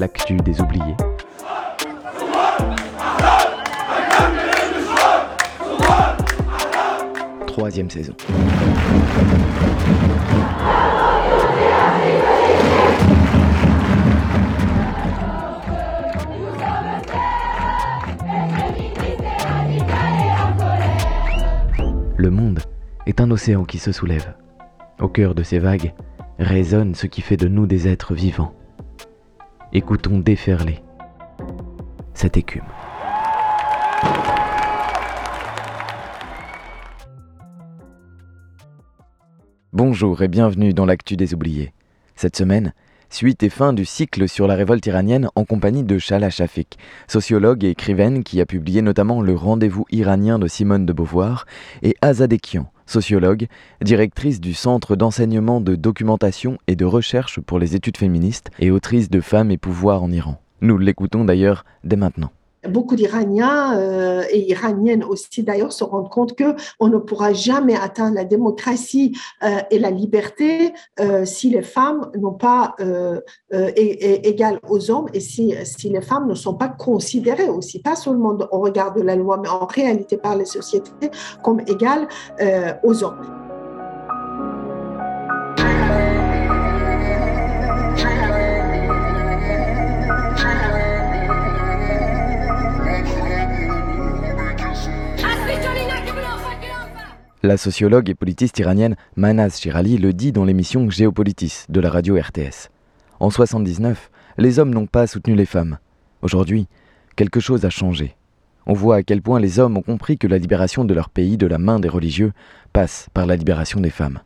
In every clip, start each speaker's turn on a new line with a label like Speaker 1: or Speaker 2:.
Speaker 1: l'actu des oubliés. Troisième saison. Le monde est un océan qui se soulève. Au cœur de ces vagues résonne ce qui fait de nous des êtres vivants. Écoutons déferler cette écume. Bonjour et bienvenue dans l'actu des oubliés. Cette semaine, suite et fin du cycle sur la révolte iranienne en compagnie de Shala Shafik, sociologue et écrivaine qui a publié notamment Le rendez-vous iranien de Simone de Beauvoir, et Azadekian, sociologue, directrice du Centre d'enseignement de documentation et de recherche pour les études féministes et autrice de Femmes et pouvoir en Iran. Nous l'écoutons d'ailleurs dès maintenant.
Speaker 2: Beaucoup d'Iraniens euh, et Iraniennes aussi d'ailleurs se rendent compte que on ne pourra jamais atteindre la démocratie euh, et la liberté euh, si les femmes n'ont pas égales aux hommes et si, si les femmes ne sont pas considérées aussi, pas seulement au regard de la loi, mais en réalité par les sociétés comme égales aux hommes.
Speaker 1: La sociologue et politiste iranienne Manaz Shirali le dit dans l'émission Géopolitis de la radio RTS. En 79, les hommes n'ont pas soutenu les femmes. Aujourd'hui, quelque chose a changé. On voit à quel point les hommes ont compris que la libération de leur pays de la main des religieux passe par la libération des femmes.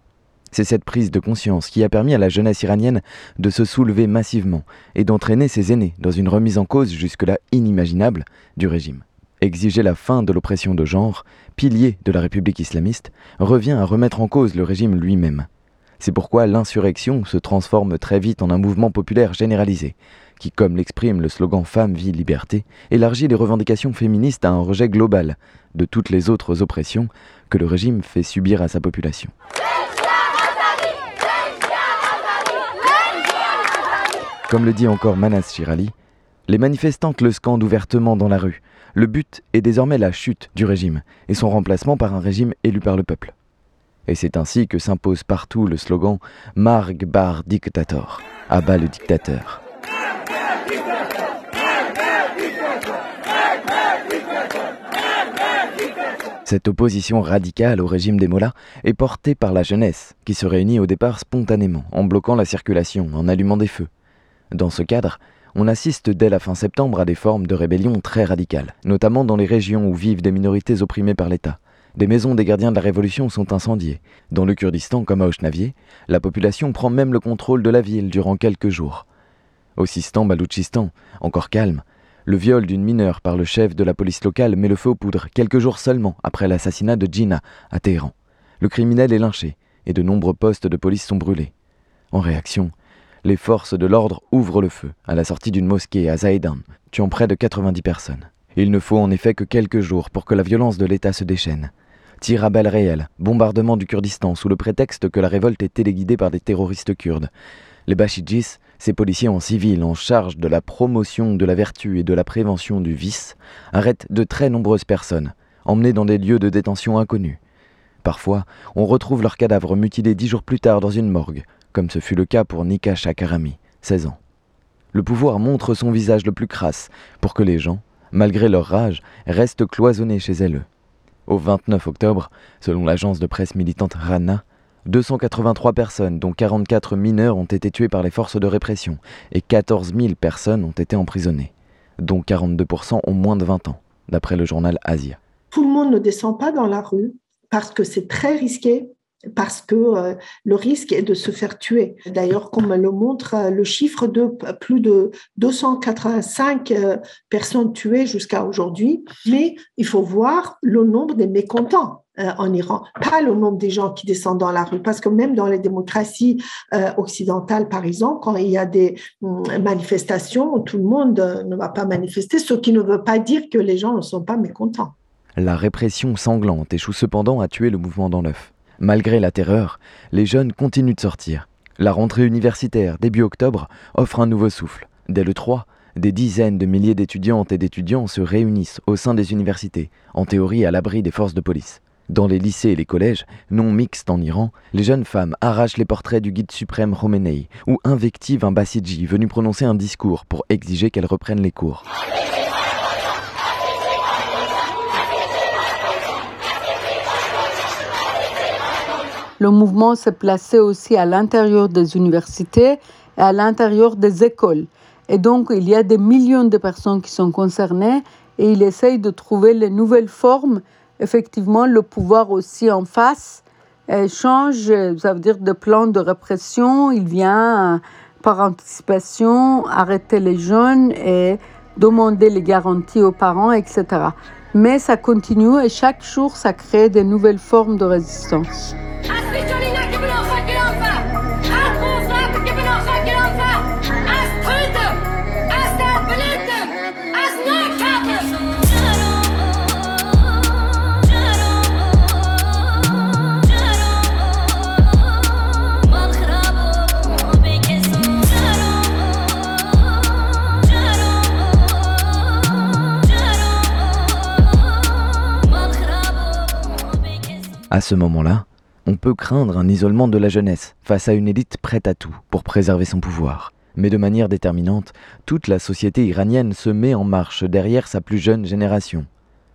Speaker 1: C'est cette prise de conscience qui a permis à la jeunesse iranienne de se soulever massivement et d'entraîner ses aînés dans une remise en cause jusque-là inimaginable du régime. Exiger la fin de l'oppression de genre, pilier de la République islamiste, revient à remettre en cause le régime lui-même. C'est pourquoi l'insurrection se transforme très vite en un mouvement populaire généralisé, qui, comme l'exprime le slogan Femme, vie, liberté, élargit les revendications féministes à un rejet global de toutes les autres oppressions que le régime fait subir à sa population. Comme le dit encore Manas Shirali, les manifestantes le scandent ouvertement dans la rue, le but est désormais la chute du régime et son remplacement par un régime élu par le peuple. Et c'est ainsi que s'impose partout le slogan Marg bar dictator, abat le dictateur. Cette opposition radicale au régime des Mollahs est portée par la jeunesse, qui se réunit au départ spontanément, en bloquant la circulation, en allumant des feux. Dans ce cadre, on assiste dès la fin septembre à des formes de rébellion très radicales, notamment dans les régions où vivent des minorités opprimées par l'État. Des maisons des gardiens de la Révolution sont incendiées. Dans le Kurdistan, comme à Osnavier, la population prend même le contrôle de la ville durant quelques jours. Au Sistan, Baloutchistan, encore calme, le viol d'une mineure par le chef de la police locale met le feu aux poudres quelques jours seulement après l'assassinat de Gina à Téhéran. Le criminel est lynché et de nombreux postes de police sont brûlés. En réaction, les forces de l'ordre ouvrent le feu à la sortie d'une mosquée à Zaïdan, tuant près de 90 personnes. Il ne faut en effet que quelques jours pour que la violence de l'État se déchaîne. Tir à réelles, bombardement du Kurdistan sous le prétexte que la révolte est téléguidée par des terroristes kurdes. Les Bashidjis, ces policiers en civil en charge de la promotion de la vertu et de la prévention du vice, arrêtent de très nombreuses personnes, emmenées dans des lieux de détention inconnus. Parfois, on retrouve leurs cadavres mutilés dix jours plus tard dans une morgue, comme ce fut le cas pour Nika Shakarami, 16 ans. Le pouvoir montre son visage le plus crasse pour que les gens, malgré leur rage, restent cloisonnés chez elles. Au 29 octobre, selon l'agence de presse militante Rana, 283 personnes, dont 44 mineurs, ont été tuées par les forces de répression et 14 000 personnes ont été emprisonnées, dont 42% ont moins de 20 ans, d'après le journal Asia.
Speaker 2: Tout le monde ne descend pas dans la rue parce que c'est très risqué parce que euh, le risque est de se faire tuer. D'ailleurs, comme le montre euh, le chiffre de plus de 285 euh, personnes tuées jusqu'à aujourd'hui, mais il faut voir le nombre des mécontents en Iran, pas le nombre des gens qui descendent dans la rue, parce que même dans les démocraties occidentales, par exemple, quand il y a des hum, manifestations, tout le monde ne va pas manifester, ce qui ne veut pas dire que les gens ne sont pas mécontents.
Speaker 1: La répression sanglante échoue cependant à tuer le mouvement dans l'œuf. Malgré la terreur, les jeunes continuent de sortir. La rentrée universitaire début octobre offre un nouveau souffle, Dès le 3, des dizaines de milliers d'étudiantes et d'étudiants se réunissent au sein des universités, en théorie à l'abri des forces de police. Dans les lycées et les collèges, non mixtes en Iran, les jeunes femmes arrachent les portraits du guide suprême Khomeini ou invectivent un Bassidji venu prononcer un discours pour exiger qu'elles reprennent les cours.
Speaker 3: Le mouvement s'est placé aussi à l'intérieur des universités et à l'intérieur des écoles. Et donc, il y a des millions de personnes qui sont concernées et il essaye de trouver les nouvelles formes. Effectivement, le pouvoir aussi en face change, ça veut dire de plan de répression. Il vient par anticipation arrêter les jeunes et demander les garanties aux parents, etc. Mais ça continue et chaque jour, ça crée de nouvelles formes de résistance.
Speaker 1: À ce moment-là, on peut craindre un isolement de la jeunesse face à une élite prête à tout pour préserver son pouvoir. Mais de manière déterminante, toute la société iranienne se met en marche derrière sa plus jeune génération.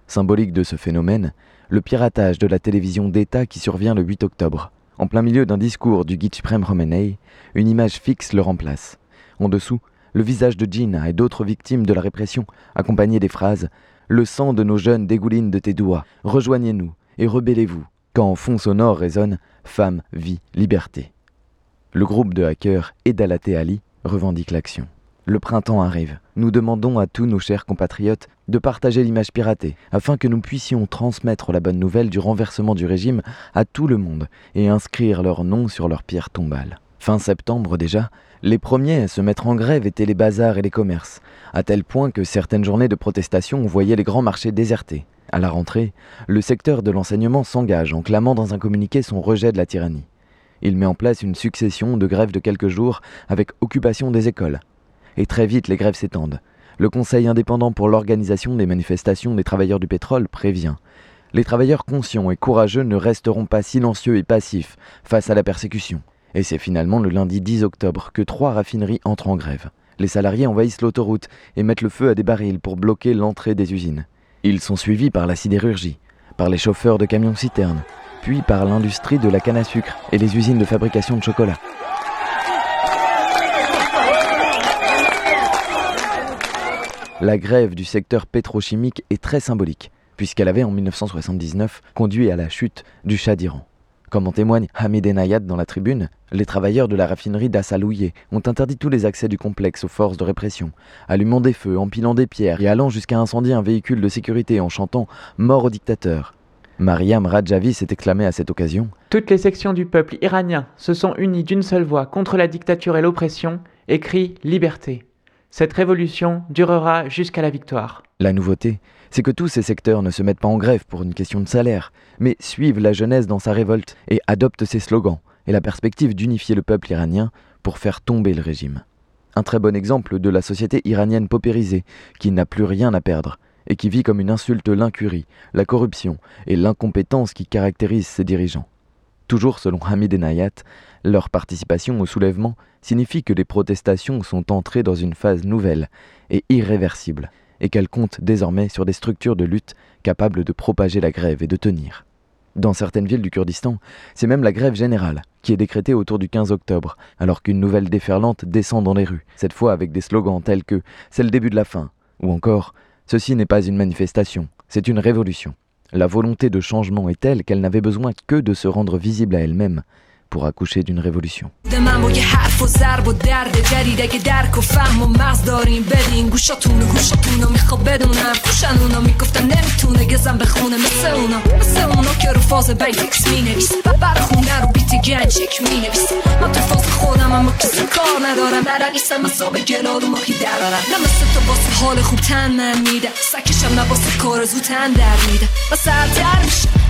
Speaker 1: Symbolique de ce phénomène, le piratage de la télévision d'État qui survient le 8 octobre. En plein milieu d'un discours du guide suprême Khomeini, une image fixe le remplace. En dessous, le visage de Gina et d'autres victimes de la répression, accompagné des phrases Le sang de nos jeunes dégouline de tes doigts, rejoignez-nous et rebellez-vous quand en fond sonore résonne Femme, vie, liberté. Le groupe de hackers Edalate Ali revendique l'action. Le printemps arrive. Nous demandons à tous nos chers compatriotes de partager l'image piratée afin que nous puissions transmettre la bonne nouvelle du renversement du régime à tout le monde et inscrire leur nom sur leur pierre tombale. Fin septembre déjà, les premiers à se mettre en grève étaient les bazars et les commerces, à tel point que certaines journées de protestation voyaient les grands marchés désertés. À la rentrée, le secteur de l'enseignement s'engage en clamant dans un communiqué son rejet de la tyrannie. Il met en place une succession de grèves de quelques jours avec occupation des écoles. Et très vite, les grèves s'étendent. Le Conseil indépendant pour l'organisation des manifestations des travailleurs du pétrole prévient. Les travailleurs conscients et courageux ne resteront pas silencieux et passifs face à la persécution. Et c'est finalement le lundi 10 octobre que trois raffineries entrent en grève. Les salariés envahissent l'autoroute et mettent le feu à des barils pour bloquer l'entrée des usines. Ils sont suivis par la sidérurgie, par les chauffeurs de camions-citernes, puis par l'industrie de la canne à sucre et les usines de fabrication de chocolat. La grève du secteur pétrochimique est très symbolique, puisqu'elle avait en 1979 conduit à la chute du Shah d'Iran. Comme en témoigne Hamid Enayat dans la tribune, les travailleurs de la raffinerie d'Assalouye ont interdit tous les accès du complexe aux forces de répression, allumant des feux, empilant des pierres et allant jusqu'à incendier un véhicule de sécurité en chantant Mort au dictateur. Mariam Rajavi s'est exclamé à cette occasion
Speaker 4: Toutes les sections du peuple iranien se sont unies d'une seule voix contre la dictature et l'oppression et crient liberté. Cette révolution durera jusqu'à la victoire.
Speaker 1: La nouveauté, c'est que tous ces secteurs ne se mettent pas en grève pour une question de salaire, mais suivent la jeunesse dans sa révolte et adoptent ses slogans et la perspective d'unifier le peuple iranien pour faire tomber le régime. Un très bon exemple de la société iranienne paupérisée, qui n'a plus rien à perdre, et qui vit comme une insulte l'incurie, la corruption et l'incompétence qui caractérisent ses dirigeants. Toujours selon Hamid Enayat, leur participation au soulèvement signifie que les protestations sont entrées dans une phase nouvelle et irréversible, et qu'elles comptent désormais sur des structures de lutte capables de propager la grève et de tenir. Dans certaines villes du Kurdistan, c'est même la grève générale qui est décrétée autour du 15 octobre, alors qu'une nouvelle déferlante descend dans les rues, cette fois avec des slogans tels que C'est le début de la fin, ou encore Ceci n'est pas une manifestation, c'est une révolution. La volonté de changement est telle qu'elle n'avait besoin que de se rendre visible à elle-même pour accoucher d'une révolution.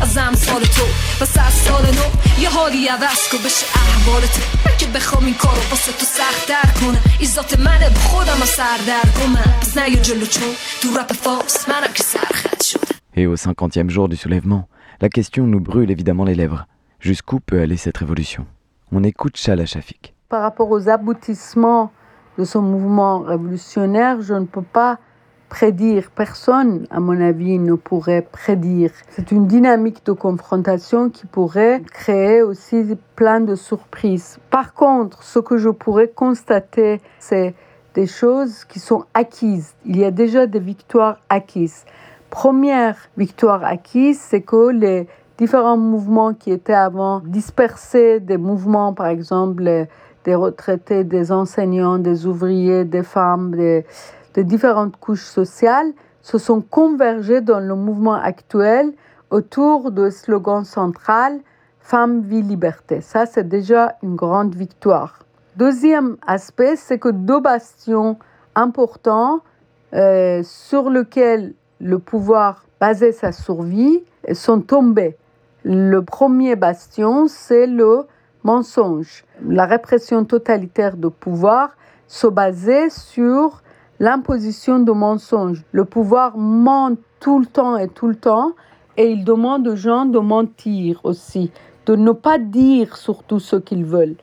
Speaker 5: از امثال تو و سر سال نو یه حالی عوض دست کن بشه احوالت که بخوام این کارو واسه تو سخت در کنه این ذات منه به خودم سردر کنم پس نیا جلو چون تو رپ فارس منم که سرخط شدم
Speaker 1: Et au 50e jour du soulèvement, la question nous brûle évidemment les lèvres. Jusqu'où peut aller cette révolution On écoute Shala Shafik.
Speaker 3: Par rapport aux aboutissements de ce mouvement révolutionnaire, je ne peux pas prédire. Personne, à mon avis, ne pourrait prédire. C'est une dynamique de confrontation qui pourrait créer aussi plein de surprises. Par contre, ce que je pourrais constater, c'est des choses qui sont acquises. Il y a déjà des victoires acquises. Première victoire acquise, c'est que les différents mouvements qui étaient avant dispersés, des mouvements, par exemple, des retraités, des enseignants, des ouvriers, des femmes, des, de différentes couches sociales se sont convergés dans le mouvement actuel autour du slogan central Femme, vie, liberté. Ça, c'est déjà une grande victoire. Deuxième aspect, c'est que deux bastions importants euh, sur lesquels le pouvoir basait sa survie sont tombés. Le premier bastion, c'est le mensonge. La répression totalitaire de pouvoir se basait sur l'imposition de mensonges. Le pouvoir ment tout le temps et tout le temps et il demande aux gens de mentir aussi, de ne pas dire surtout ce qu'ils veulent.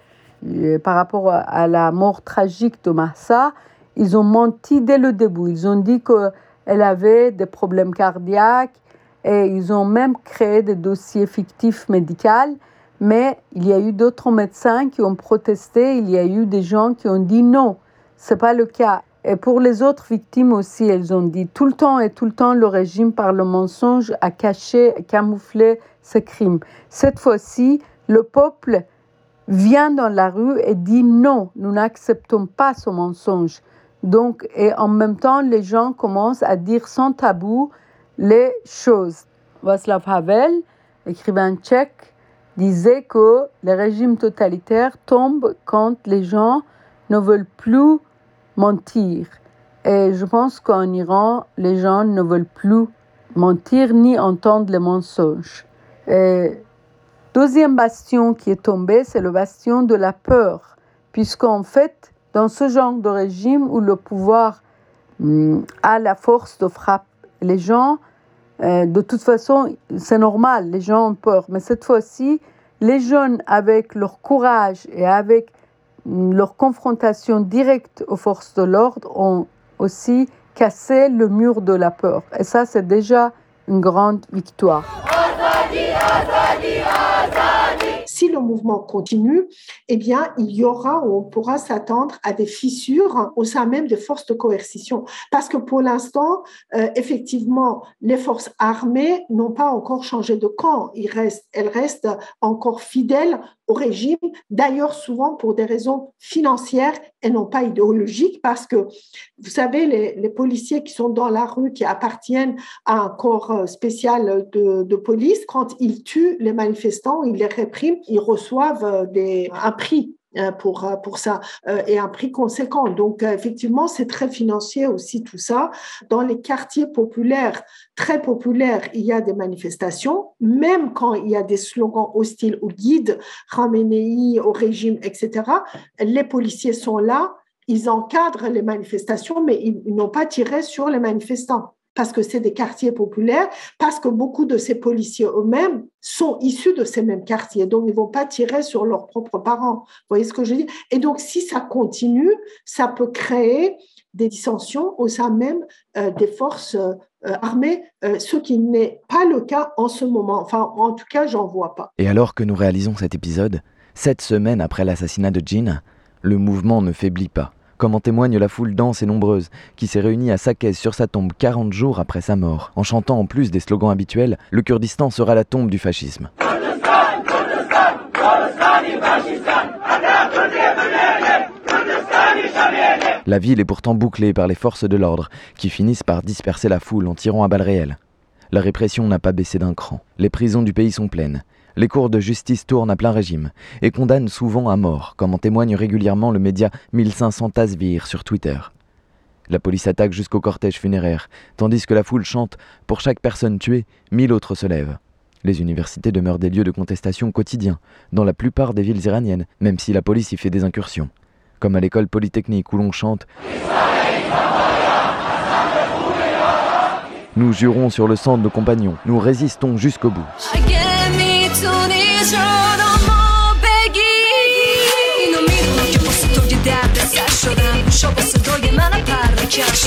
Speaker 3: par rapport à la mort tragique de Massa, ils ont menti dès le début. Ils ont dit qu'elle avait des problèmes cardiaques et ils ont même créé des dossiers fictifs médicaux. Mais il y a eu d'autres médecins qui ont protesté. Il y a eu des gens qui ont dit non, c'est pas le cas. Et pour les autres victimes aussi, elles ont dit tout le temps et tout le temps, le régime par le mensonge a caché, a camouflé ces crimes. Cette fois-ci, le peuple vient dans la rue et dit non, nous n'acceptons pas ce mensonge. Donc, et en même temps, les gens commencent à dire sans tabou les choses. Václav Havel, écrivain tchèque, disait que les régimes totalitaires tombent quand les gens ne veulent plus mentir. Et je pense qu'en Iran, les gens ne veulent plus mentir ni entendre les mensonges. Et deuxième bastion qui est tombé, c'est le bastion de la peur, puisqu'en fait, dans ce genre de régime où le pouvoir hum, a la force de frappe, les gens, euh, de toute façon, c'est normal, les gens ont peur, mais cette fois-ci, les jeunes, avec leur courage et avec leur confrontation directe aux forces de l'ordre ont aussi cassé le mur de la peur. Et ça, c'est déjà une grande victoire.
Speaker 2: Si le mouvement continue, eh bien, il y aura, on pourra s'attendre à des fissures au sein même des forces de coercition. Parce que pour l'instant, euh, effectivement, les forces armées n'ont pas encore changé de camp. Ils restent, elles restent encore fidèles au régime, d'ailleurs souvent pour des raisons financières et non pas idéologiques, parce que, vous savez, les, policiers qui sont dans la rue, qui appartiennent à un corps euh, spécial de, de police, quand ils tuent les manifestants, ils les répriment, ils reçoivent euh, des, un prix pour, euh, pour ça et un prix conséquent. Donc, effectivement, c'est très financier aussi tout ça. Dans les quartiers populaires, très populaires, il y a des manifestations, même quand il y a des slogans hostiles ou guides, Khamenei au régime, etc. Les policiers sont là, ils encadrent les manifestations, mais ils n'ont pas tiré sur les manifestants parce que c'est des quartiers populaires, parce que beaucoup de ces policiers eux-mêmes sont issus de ces mêmes quartiers, donc ils vont pas tirer sur leurs propres parents. Vous voyez ce que je dire? Et donc, si ça continue, ça peut créer des dissensions au sein même euh, des forces euh, armées, euh, ce qui n'est pas le cas en ce moment. Enfin, en tout cas, j'en vois pas.
Speaker 1: Et alors que nous réalisons cet épisode, sept semaines après l'assassinat de Jean, le mouvement ne faiblit pas comme en témoigne la foule dense et nombreuse qui s'est réunie à Sakez sur sa tombe 40 jours après sa mort, en chantant en plus des slogans habituels Le Kurdistan sera la tombe du fascisme. La ville est pourtant bouclée par les forces de l'ordre, qui finissent par disperser la foule en tirant à balles réelles. La répression n'a pas baissé d'un cran. Les prisons du pays sont pleines les cours de justice tournent à plein régime et condamnent souvent à mort, comme en témoigne régulièrement le média 1500 Tasvir sur Twitter. La police attaque jusqu'au cortège funéraire, tandis que la foule chante Pour chaque personne tuée, mille autres se lèvent. Les universités demeurent des lieux de contestation quotidiens dans la plupart des villes iraniennes, même si la police y fait des incursions. Comme à l'école polytechnique où l'on chante Nous jurons sur le sang de nos compagnons, nous résistons jusqu'au bout.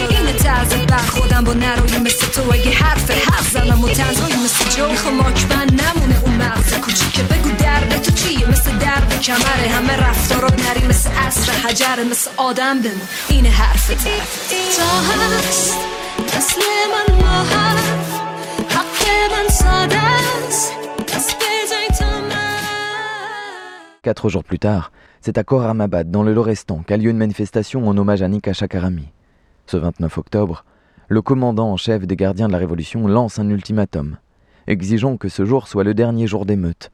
Speaker 5: این طرز خودم با نروی مثل تو. اگه حرف حرف زنم و تنزایی مثل جو میخوا من نمونه اون مغز کوچیکه. بگو درد تو چیه؟ مثل درد کمره. همه رفتارات نری مثل اصر حجره مثل آدم بمون. این حرف تا هست. مثل من ما حرف حق من ساده است.
Speaker 1: Quatre jours plus tard, c'est à Koramabad, dans le Lorestan, qu'a lieu une manifestation en hommage à Nika Shakarami. Ce 29 octobre, le commandant en chef des gardiens de la Révolution lance un ultimatum, exigeant que ce jour soit le dernier jour d'émeute.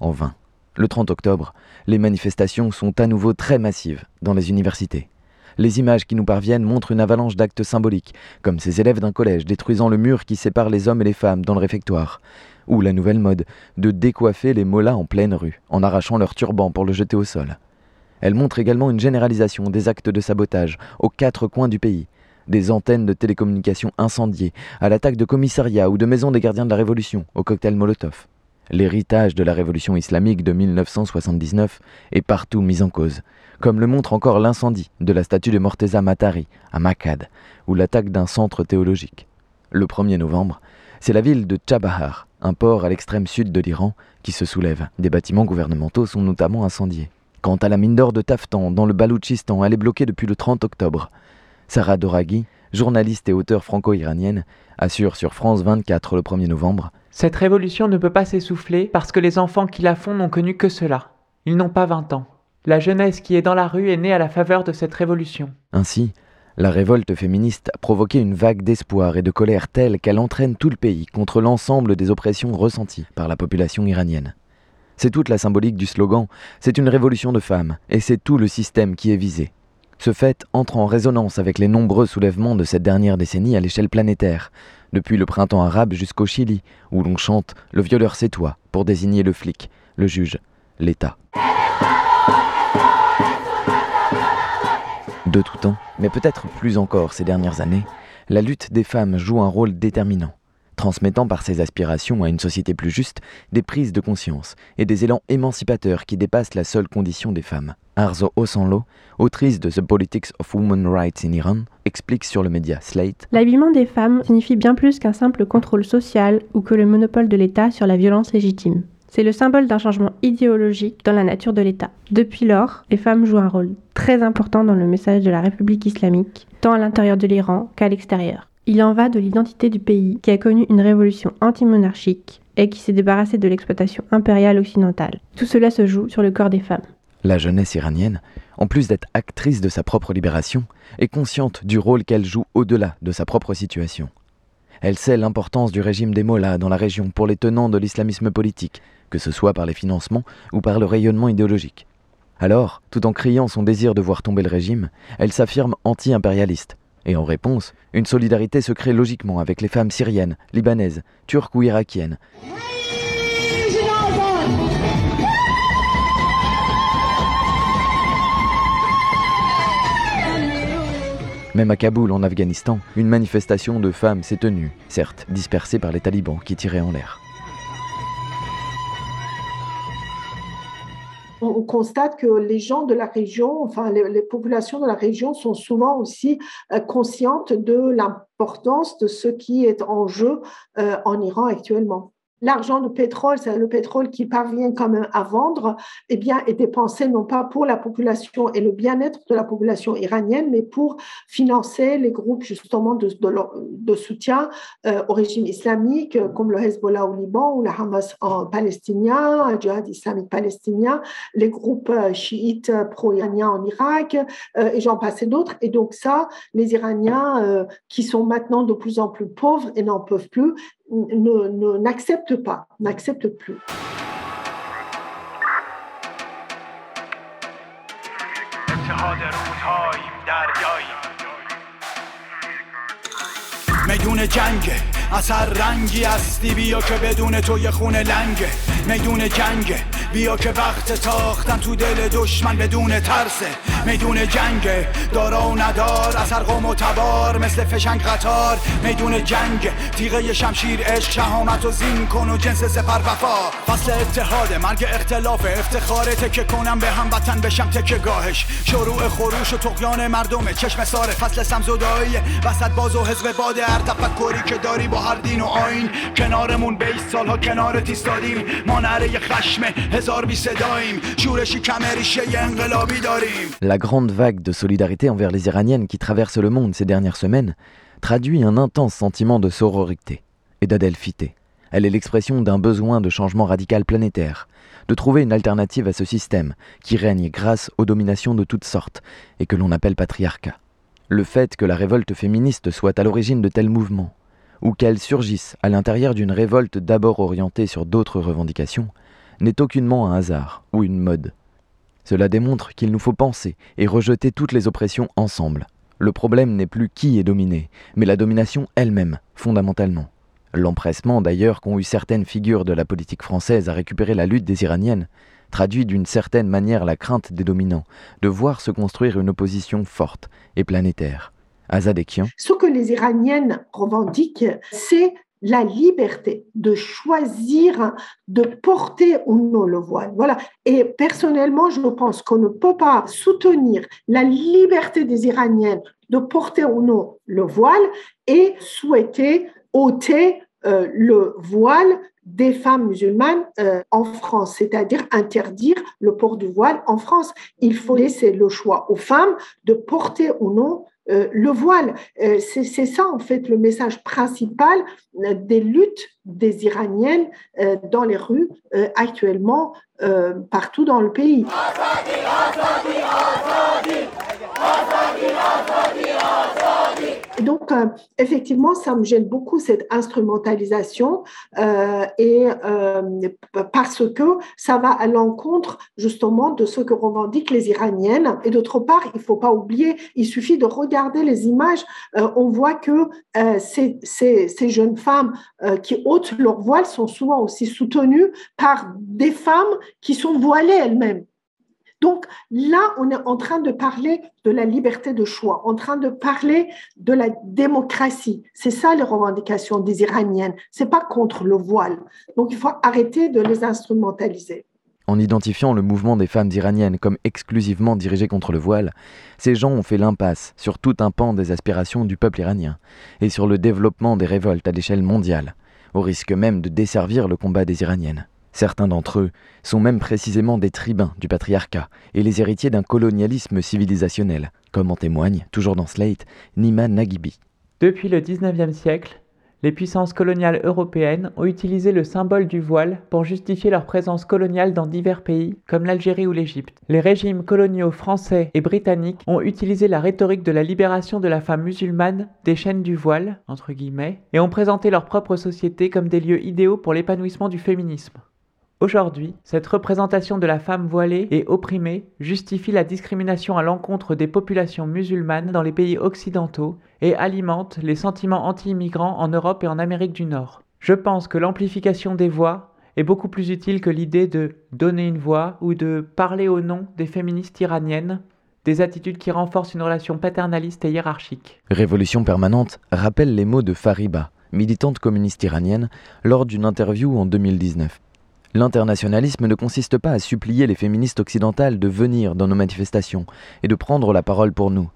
Speaker 1: En vain. Le 30 octobre, les manifestations sont à nouveau très massives dans les universités. Les images qui nous parviennent montrent une avalanche d'actes symboliques, comme ces élèves d'un collège détruisant le mur qui sépare les hommes et les femmes dans le réfectoire, ou la nouvelle mode de décoiffer les mollahs en pleine rue, en arrachant leur turban pour le jeter au sol. Elle montre également une généralisation des actes de sabotage aux quatre coins du pays, des antennes de télécommunications incendiées, à l'attaque de commissariats ou de maisons des gardiens de la Révolution, au cocktail Molotov. L'héritage de la Révolution islamique de 1979 est partout mis en cause, comme le montre encore l'incendie de la statue de Morteza Matari à Makkad, ou l'attaque d'un centre théologique. Le 1er novembre, c'est la ville de Chabahar, un port à l'extrême sud de l'Iran, qui se soulève. Des bâtiments gouvernementaux sont notamment incendiés. Quant à la mine d'or de Taftan, dans le Baloutchistan, elle est bloquée depuis le 30 octobre. Sarah Doraghi, journaliste et auteure franco-iranienne, assure sur France 24 le 1er novembre
Speaker 4: Cette révolution ne peut pas s'essouffler parce que les enfants qui la font n'ont connu que cela. Ils n'ont pas 20 ans. La jeunesse qui est dans la rue est née à la faveur de cette révolution.
Speaker 1: Ainsi, la révolte féministe a provoqué une vague d'espoir et de colère telle qu'elle entraîne tout le pays contre l'ensemble des oppressions ressenties par la population iranienne. C'est toute la symbolique du slogan, c'est une révolution de femmes, et c'est tout le système qui est visé. Ce fait entre en résonance avec les nombreux soulèvements de cette dernière décennie à l'échelle planétaire, depuis le printemps arabe jusqu'au Chili, où l'on chante Le violeur c'est toi pour désigner le flic, le juge, l'État. De tout temps, mais peut-être plus encore ces dernières années, la lutte des femmes joue un rôle déterminant transmettant par ses aspirations à une société plus juste des prises de conscience et des élans émancipateurs qui dépassent la seule condition des femmes. Arzo Osanlo, autrice de The Politics of Women's Rights in Iran, explique sur le média Slate
Speaker 6: L'habillement des femmes signifie bien plus qu'un simple contrôle social ou que le monopole de l'État sur la violence légitime. C'est le symbole d'un changement idéologique dans la nature de l'État. Depuis lors, les femmes jouent un rôle très important dans le message de la République islamique, tant à l'intérieur de l'Iran qu'à l'extérieur. Il en va de l'identité du pays qui a connu une révolution anti-monarchique et qui s'est débarrassé de l'exploitation impériale occidentale. Tout cela se joue sur le corps des femmes.
Speaker 1: La jeunesse iranienne, en plus d'être actrice de sa propre libération, est consciente du rôle qu'elle joue au-delà de sa propre situation. Elle sait l'importance du régime des Mollahs dans la région pour les tenants de l'islamisme politique, que ce soit par les financements ou par le rayonnement idéologique. Alors, tout en criant son désir de voir tomber le régime, elle s'affirme anti-impérialiste, et en réponse, une solidarité se crée logiquement avec les femmes syriennes, libanaises, turques ou irakiennes. Même à Kaboul, en Afghanistan, une manifestation de femmes s'est tenue, certes dispersée par les talibans qui tiraient en l'air.
Speaker 2: on constate que les gens de la région, enfin les, populations de la région sont souvent aussi euh, conscientes de l'importance de ce qui est en jeu euh, en Iran actuellement l'argent de pétrole, c'est le pétrole qui parvient quand même à vendre, eh bien, est dépensé non pas pour la population et le bien-être de la population iranienne, mais pour financer les groupes justement de, soutien euh, au régime islamique, comme le Hezbollah au Liban ou le Hamas en palestinien, le djihad islamique palestinien, les groupes euh, chiites pro-iraniens en Irak, euh, et j'en passe d'autres. Et donc ça, les Iraniens qui sont maintenant de plus en plus pauvres et n'en peuvent plus, n'accepte pas, n'accepte plus.
Speaker 7: میدون جنگ اثر رنگی هستی بیا که بدون تو یه خونه لنگه میدون جنگه بیا که وقت تاختن تو دل دشمن بدون ترسه. میدون جنگه دارا و ندار اثر قوم و تبار مثل فشنگ قطار. میدون جنگ تیغه شمشیر عشق شهامت و زین کن و جنس سپر وفا. فصل اتحاد مرگ اختلاف افتخار تکه کنم به هم وطن بشم تکه گاهش. شروع خروش و تقیان مردمه چشم ساره فصل سمزدایی وسط باز و حزب باد هر تفکری که داری با هر دین و آین. کنارمون بیس سالها کنار تیستادیم. ما نره خشم هزار
Speaker 1: La grande vague de solidarité envers les Iraniennes qui traverse le monde ces dernières semaines traduit un intense sentiment de sororité et d'adelphité. Elle est l'expression d'un besoin de changement radical planétaire, de trouver une alternative à ce système qui règne grâce aux dominations de toutes sortes et que l'on appelle patriarcat. Le fait que la révolte féministe soit à l'origine de tels mouvements, ou qu'elle surgisse à l'intérieur d'une révolte d'abord orientée sur d'autres revendications, n'est aucunement un hasard ou une mode. Cela démontre qu'il nous faut penser et rejeter toutes les oppressions ensemble. Le problème n'est plus qui est dominé, mais la domination elle-même, fondamentalement. L'empressement d'ailleurs qu'ont eu certaines figures de la politique française à récupérer la lutte des Iraniennes traduit d'une certaine manière la crainte des dominants de voir se construire une opposition forte et planétaire.
Speaker 2: Ce que les Iraniennes revendiquent, c'est la liberté de choisir de porter ou non le voile. Voilà. Et personnellement, je pense qu'on ne peut pas soutenir la liberté des Iraniennes de porter ou non le voile et souhaiter ôter euh, le voile des femmes musulmanes euh, en France, c'est-à-dire interdire le port du voile en France. Il faut laisser le choix aux femmes de porter ou non euh, le voile. Euh, c'est ça, en fait, le message principal euh, des luttes des Iraniennes dans les rues actuellement partout dans le pays. Donc, euh, effectivement, ça me gêne beaucoup cette instrumentalisation euh, et euh, parce que ça va à l'encontre justement de ce que revendiquent les Iraniennes. Et d'autre part, il faut pas oublier, il suffit de regarder les images, on voit que ces, jeunes femmes qui ôtent leur voile sont souvent aussi soutenues par des femmes qui sont voilées elles-mêmes. Donc là, on est en train de parler de la liberté de choix, en train de parler de la démocratie. C'est ça les revendications des Iraniennes. C'est pas contre le voile. Donc il faut arrêter de les instrumentaliser.
Speaker 1: En identifiant le mouvement des femmes iraniennes comme exclusivement dirigé contre le voile, ces gens ont fait l'impasse sur tout un pan des aspirations du peuple iranien et sur le développement des révoltes à l'échelle mondiale, au risque même de desservir le combat des Iraniennes. Certains d'entre eux sont même précisément des tribuns du patriarcat et les héritiers d'un colonialisme civilisationnel, comme en témoigne, toujours dans Slate, Nima Nagibi.
Speaker 4: Depuis le XIXe siècle, les puissances coloniales européennes ont utilisé le symbole du voile pour justifier leur présence coloniale dans divers pays, comme l'Algérie ou l'Égypte. Les régimes coloniaux français et britanniques ont utilisé la rhétorique de la libération de la femme musulmane des chaînes du voile, entre guillemets, et ont présenté leur propre société comme des lieux idéaux pour l'épanouissement du féminisme. Aujourd'hui, cette représentation de la femme voilée et opprimée justifie la discrimination à l'encontre des populations musulmanes dans les pays occidentaux et alimente les sentiments anti-immigrants en Europe et en Amérique du Nord. Je pense que l'amplification des voix est beaucoup plus utile que l'idée de donner une voix ou de parler au nom des féministes iraniennes, des attitudes qui renforcent une relation paternaliste et hiérarchique.
Speaker 1: Révolution permanente rappelle les mots de Fariba, militante communiste iranienne, lors d'une interview en 2019. L'internationalisme ne consiste pas à supplier les féministes occidentales de venir dans nos manifestations et de prendre la parole pour nous.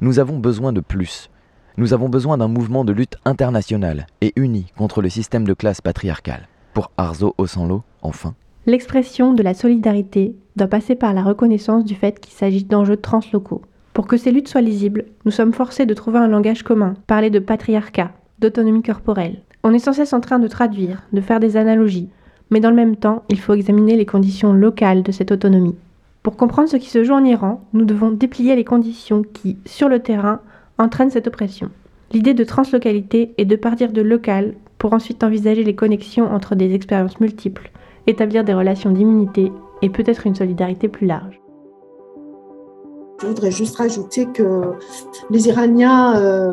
Speaker 1: Nous avons besoin de plus. Nous avons besoin d'un mouvement de lutte international et uni contre le système de classe patriarcal. Pour Arzo Osanlo, enfin.
Speaker 6: L'expression de la solidarité doit passer par la reconnaissance du fait qu'il s'agit d'enjeux translocaux. Pour que ces luttes soient lisibles, nous sommes forcés de trouver un langage commun, parler de patriarcat, d'autonomie corporelle. On est sans cesse en train de traduire, de faire des analogies, mais dans le même temps, il faut examiner les conditions locales de cette autonomie. Pour comprendre ce qui se joue en Iran, nous devons déplier les conditions qui, sur le terrain, entraînent cette oppression. L'idée de translocalité est de partir de local pour ensuite envisager les connexions entre des expériences multiples, établir des relations d'immunité et peut-être une solidarité plus large.
Speaker 2: Je voudrais juste rajouter que les Iraniens euh,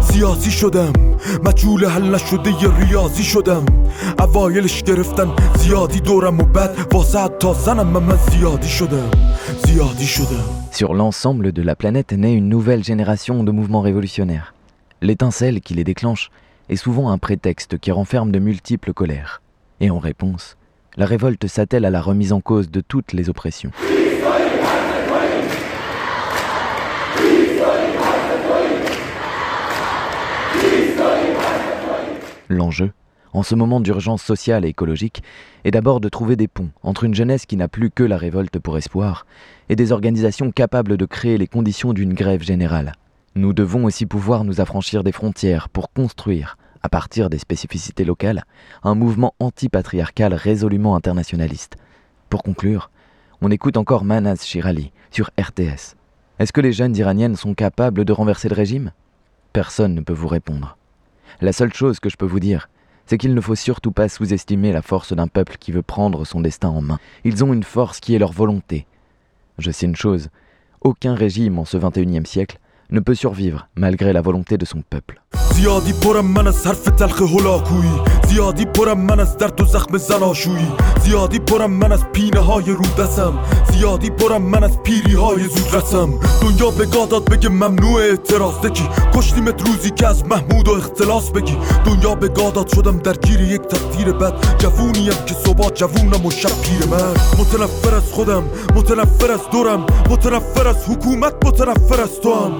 Speaker 8: سیاسی شدم مجهول حل نشده ی ریاضی شدم اوایلش گرفتن زیادی دورم و بعد واسه تا زنم من, من زیادی شدم زیادی شدم
Speaker 1: Sur l'ensemble de la planète naît une nouvelle génération de mouvements révolutionnaires. L'étincelle qui les déclenche est souvent un prétexte qui renferme de multiples colères. Et en réponse, la révolte s'attelle à la remise en cause de toutes les oppressions. L'enjeu, en ce moment d'urgence sociale et écologique, est d'abord de trouver des ponts entre une jeunesse qui n'a plus que la révolte pour espoir et des organisations capables de créer les conditions d'une grève générale. Nous devons aussi pouvoir nous affranchir des frontières pour construire, à partir des spécificités locales, un mouvement anti-patriarcal résolument internationaliste. Pour conclure, on écoute encore Manaz Shirali sur RTS. Est-ce que les jeunes iraniennes sont capables de renverser le régime? Personne ne peut vous répondre. La seule chose que je peux vous dire, c'est qu'il ne faut surtout pas sous-estimer la force d'un peuple qui veut prendre son destin en main. Ils ont une force qui est leur volonté. Je sais une chose, aucun régime en ce 21e siècle ne peut survivre malgré la volonté de.
Speaker 8: زیادی پرم من از حرف تلخ زیادی پرم من از درد و زخم زناشویی. زیادی پرم من از پینه های رو دستم. زیادی پرم من از پیری های زود رسم. دنیا به داد بگه ممنوع اعتراض دکی کشتیمت روزی که از محمود و اختلاس بگی. دنیا به داد شدم درگیر یک تقدیر بد. جوونیم که صبح جوونم و شب پیر من متنفر از خودم متنفر از دورم متنفر از حکومت متنفر از تو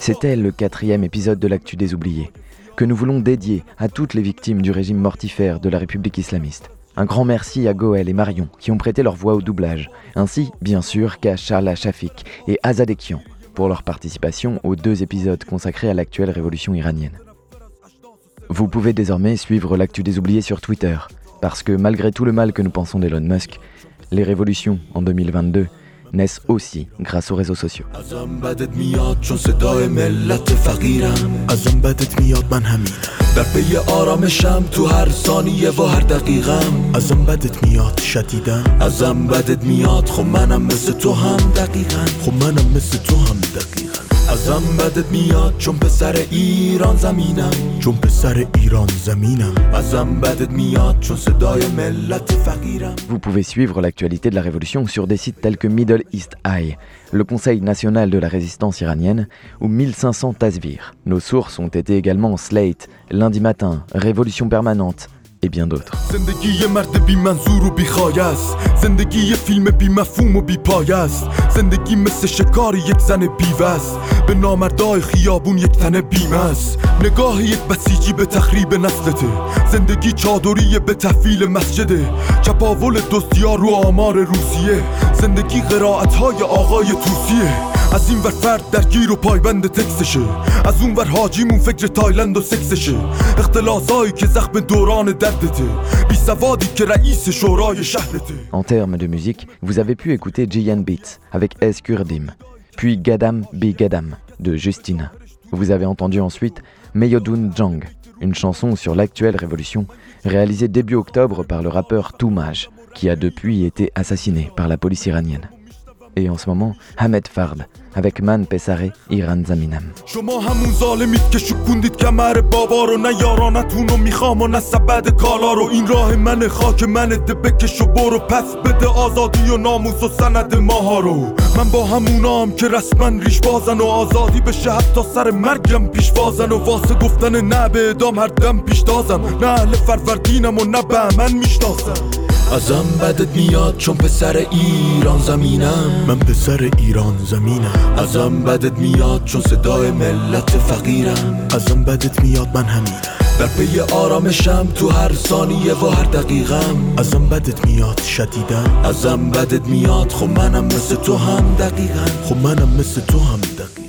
Speaker 1: C'était le quatrième épisode de l'actu des oubliés, que nous voulons dédier à toutes les victimes du régime mortifère de la République islamiste. Un grand merci à Goël et Marion qui ont prêté leur voix au doublage, ainsi bien sûr qu'à Charla Shafik et Azadekian pour leur participation aux deux épisodes consacrés à l'actuelle révolution iranienne. Vous pouvez désormais suivre l'actu des oubliés sur Twitter, parce que malgré tout le mal que nous pensons d'Elon Musk, les révolutions en 2022 naissent aussi grâce aux réseaux sociaux.
Speaker 8: در پی آرامشم تو هر ثانیه و هر دقیقم ازم بدت میاد شدیدم ازم بدت میاد خب منم مثل تو هم دقیقا خب منم مثل تو هم دقیقا ازم بدت میاد چون پسر ایران زمینم چون پسر ایران زمینم ازم بدت میاد چون صدای ملت فقیرم
Speaker 1: Vous pouvez suivre l'actualité de la révolution sur des sites tels que Middle East Eye, le Conseil national de la résistance iranienne, ou 1500 Tasvir. Nos sources ont été également Slate, Lundi Matin, Révolution Permanente, et bien d'autres.
Speaker 8: زندگی مرد بی منظور و بی است. زندگی فیلم بی مفهوم و بی است. زندگی مثل شکار یک زن بیوه به نامردای خیابون یک تنه بیمه است. نگاه یک بسیجی به تخریب نسلته. زندگی چادری به تحویل مسجده چپاول دزدیا رو آمار روسیه. زندگی قرائت های آقای توسیه. از این ور فرد درگیر و پایبند تکسشه از اون ور حاجیمون فکر تایلند و سکسشه اختلاسایی که زخم دوران دردته بی سوادی که رئیس شورای شهرته
Speaker 1: En termes de musique, vous avez pu écouter Jiyan Beats avec Es Kurdim, puis Gadam Bi Gadam de Justina. Vous avez entendu ensuite Meyodun Jang, une chanson sur l'actuelle révolution, réalisée début octobre par le rappeur Toumaj, qui a depuis été assassiné par la police iranienne. Et en ce moment, Hamed Fard avec Pesare Iran Zaminam.
Speaker 8: شما همون ظالمید که شکوندید کمر بابا رو نه یارانتون رو می‌خوام و نه سبد کالا رو. این راه من خاک من ده بکش و برو. پس بده آزادی و ناموس و سند ماها رو. من با همونام که رسما ریش بازن و آزادی بشه حتی سر مرگم پیش بازن و واسه گفتن نه به ادام هر دم پیش دازم. نه اهل فروردینم و نه به من می‌شناسم. ازم بدت میاد چون پسر ایران زمینم. من پسر ایران زمینم. ازم بدت میاد چون صدای ملت فقیرم. ازم بدت میاد من همینم. در پی آرامشم تو هر ثانیه و هر دقیقم. ازم بدت میاد شدیدم. ازم بدت میاد خب منم مثل تو هم دقیقا خب منم مثل تو هم دقیقا